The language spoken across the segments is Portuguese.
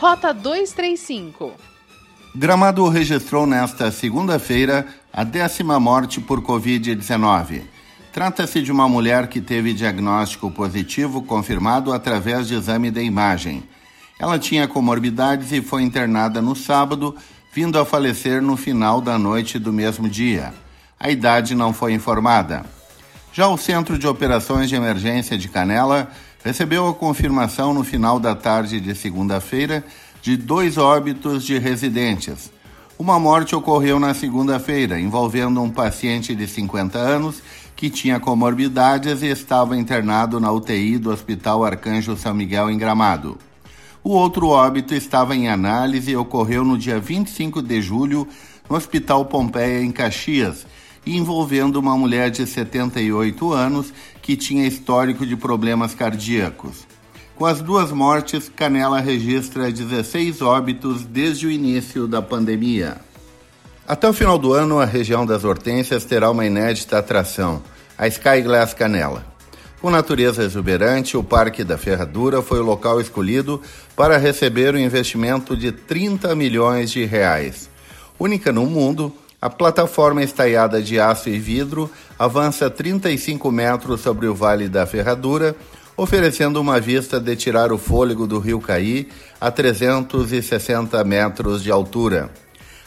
Rota 235. Gramado registrou nesta segunda-feira a décima morte por Covid-19. Trata-se de uma mulher que teve diagnóstico positivo confirmado através de exame de imagem. Ela tinha comorbidades e foi internada no sábado, vindo a falecer no final da noite do mesmo dia. A idade não foi informada. Já o Centro de Operações de Emergência de Canela recebeu a confirmação no final da tarde de segunda-feira de dois óbitos de residentes. Uma morte ocorreu na segunda-feira, envolvendo um paciente de 50 anos que tinha comorbidades e estava internado na UTI do Hospital Arcanjo São Miguel em Gramado. O outro óbito estava em análise e ocorreu no dia 25 de julho no Hospital Pompeia em Caxias envolvendo uma mulher de 78 anos que tinha histórico de problemas cardíacos. Com as duas mortes, Canela registra 16 óbitos desde o início da pandemia. Até o final do ano, a região das Hortênsias terá uma inédita atração, a Sky Glass Canela. Com natureza exuberante, o Parque da Ferradura foi o local escolhido para receber o um investimento de 30 milhões de reais. Única no mundo, a plataforma estaiada de aço e vidro avança 35 metros sobre o Vale da Ferradura, oferecendo uma vista de tirar o fôlego do rio Caí a 360 metros de altura.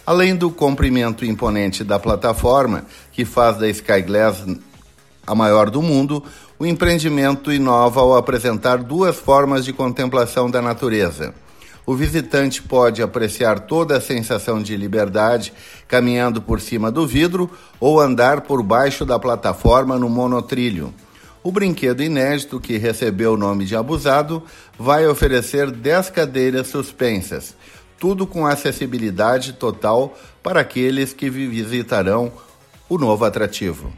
Além do comprimento imponente da plataforma, que faz da Skyglass a maior do mundo, o empreendimento inova ao apresentar duas formas de contemplação da natureza o visitante pode apreciar toda a sensação de liberdade caminhando por cima do vidro ou andar por baixo da plataforma no monotrilho. O brinquedo inédito, que recebeu o nome de Abusado, vai oferecer 10 cadeiras suspensas, tudo com acessibilidade total para aqueles que visitarão o novo atrativo.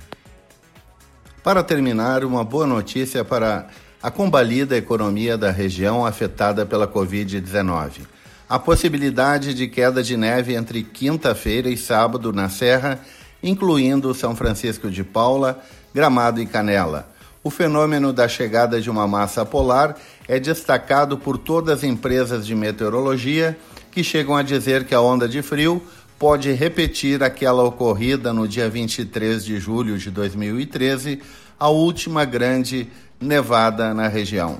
Para terminar, uma boa notícia para a combalida economia da região afetada pela Covid-19. A possibilidade de queda de neve entre quinta-feira e sábado na Serra, incluindo São Francisco de Paula, Gramado e Canela. O fenômeno da chegada de uma massa polar é destacado por todas as empresas de meteorologia que chegam a dizer que a onda de frio pode repetir aquela ocorrida no dia 23 de julho de 2013, a última grande nevada na região.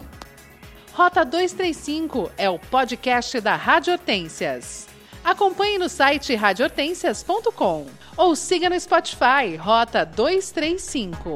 Rota 235 é o podcast da Rádio Hortências. Acompanhe no site radiohortências.com ou siga no Spotify Rota 235.